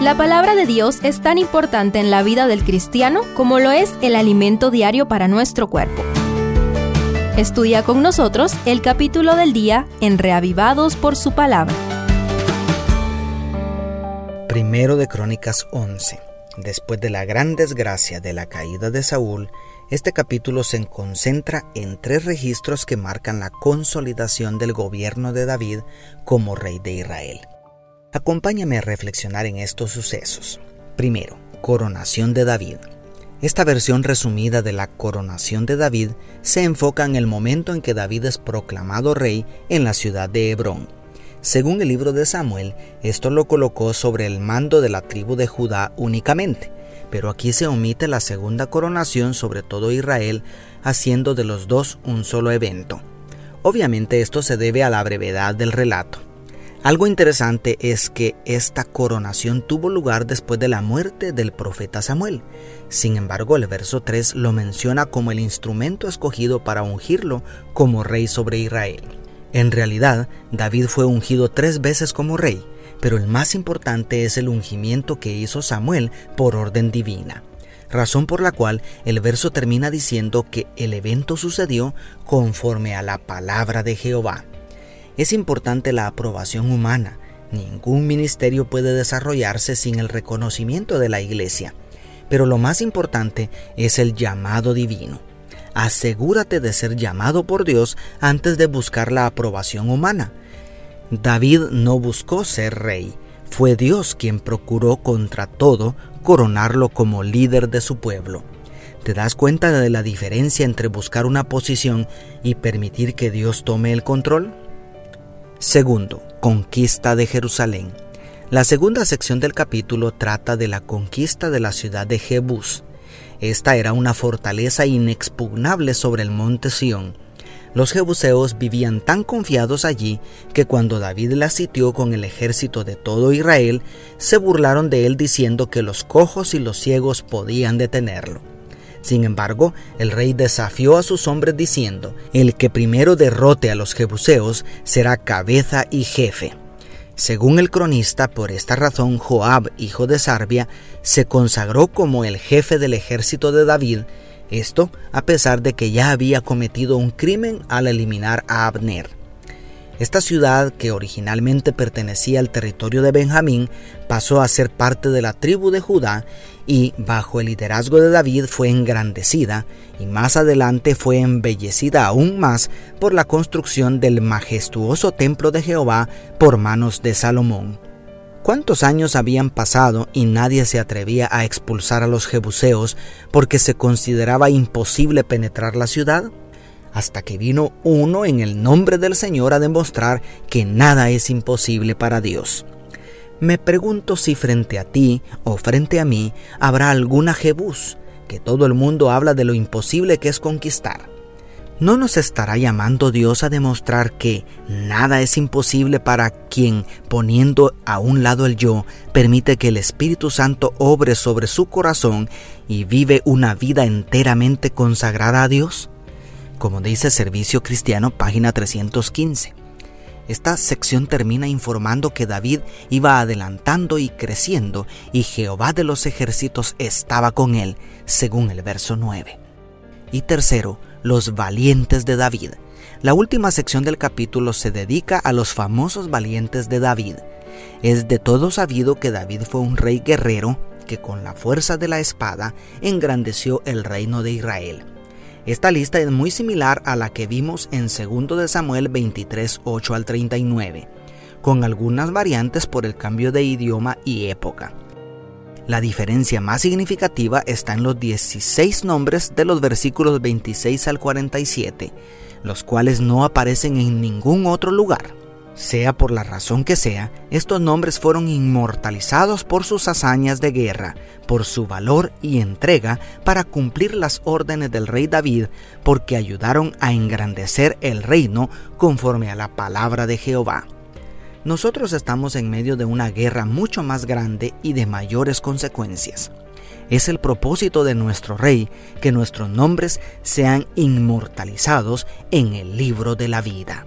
La palabra de Dios es tan importante en la vida del cristiano como lo es el alimento diario para nuestro cuerpo. Estudia con nosotros el capítulo del día en Reavivados por su palabra. Primero de Crónicas 11. Después de la gran desgracia de la caída de Saúl, este capítulo se concentra en tres registros que marcan la consolidación del gobierno de David como rey de Israel. Acompáñame a reflexionar en estos sucesos. Primero, coronación de David. Esta versión resumida de la coronación de David se enfoca en el momento en que David es proclamado rey en la ciudad de Hebrón. Según el libro de Samuel, esto lo colocó sobre el mando de la tribu de Judá únicamente, pero aquí se omite la segunda coronación sobre todo Israel, haciendo de los dos un solo evento. Obviamente esto se debe a la brevedad del relato. Algo interesante es que esta coronación tuvo lugar después de la muerte del profeta Samuel. Sin embargo, el verso 3 lo menciona como el instrumento escogido para ungirlo como rey sobre Israel. En realidad, David fue ungido tres veces como rey, pero el más importante es el ungimiento que hizo Samuel por orden divina, razón por la cual el verso termina diciendo que el evento sucedió conforme a la palabra de Jehová. Es importante la aprobación humana, ningún ministerio puede desarrollarse sin el reconocimiento de la iglesia, pero lo más importante es el llamado divino. Asegúrate de ser llamado por Dios antes de buscar la aprobación humana David no buscó ser rey, fue Dios quien procuró contra todo coronarlo como líder de su pueblo. ¿Te das cuenta de la diferencia entre buscar una posición y permitir que Dios tome el control? Segundo, conquista de Jerusalén. La segunda sección del capítulo trata de la conquista de la ciudad de Jebús. Esta era una fortaleza inexpugnable sobre el monte Sión los jebuseos vivían tan confiados allí que cuando David la sitió con el ejército de todo Israel, se burlaron de él diciendo que los cojos y los ciegos podían detenerlo. Sin embargo, el rey desafió a sus hombres diciendo, el que primero derrote a los jebuseos será cabeza y jefe. Según el cronista, por esta razón Joab, hijo de Sarbia, se consagró como el jefe del ejército de David esto a pesar de que ya había cometido un crimen al eliminar a Abner. Esta ciudad, que originalmente pertenecía al territorio de Benjamín, pasó a ser parte de la tribu de Judá y, bajo el liderazgo de David, fue engrandecida y más adelante fue embellecida aún más por la construcción del majestuoso templo de Jehová por manos de Salomón. ¿Cuántos años habían pasado y nadie se atrevía a expulsar a los jebuseos porque se consideraba imposible penetrar la ciudad? Hasta que vino uno en el nombre del Señor a demostrar que nada es imposible para Dios. Me pregunto si frente a ti o frente a mí habrá alguna Jebús, que todo el mundo habla de lo imposible que es conquistar. ¿No nos estará llamando Dios a demostrar que nada es imposible para quien, poniendo a un lado el yo, permite que el Espíritu Santo obre sobre su corazón y vive una vida enteramente consagrada a Dios? Como dice Servicio Cristiano, página 315. Esta sección termina informando que David iba adelantando y creciendo y Jehová de los ejércitos estaba con él, según el verso 9. Y tercero, los valientes de David. La última sección del capítulo se dedica a los famosos valientes de David. Es de todo sabido que David fue un rey guerrero que con la fuerza de la espada engrandeció el reino de Israel. Esta lista es muy similar a la que vimos en 2 de Samuel 23, 8 al 39, con algunas variantes por el cambio de idioma y época. La diferencia más significativa está en los 16 nombres de los versículos 26 al 47, los cuales no aparecen en ningún otro lugar. Sea por la razón que sea, estos nombres fueron inmortalizados por sus hazañas de guerra, por su valor y entrega para cumplir las órdenes del rey David, porque ayudaron a engrandecer el reino conforme a la palabra de Jehová. Nosotros estamos en medio de una guerra mucho más grande y de mayores consecuencias. Es el propósito de nuestro Rey que nuestros nombres sean inmortalizados en el libro de la vida.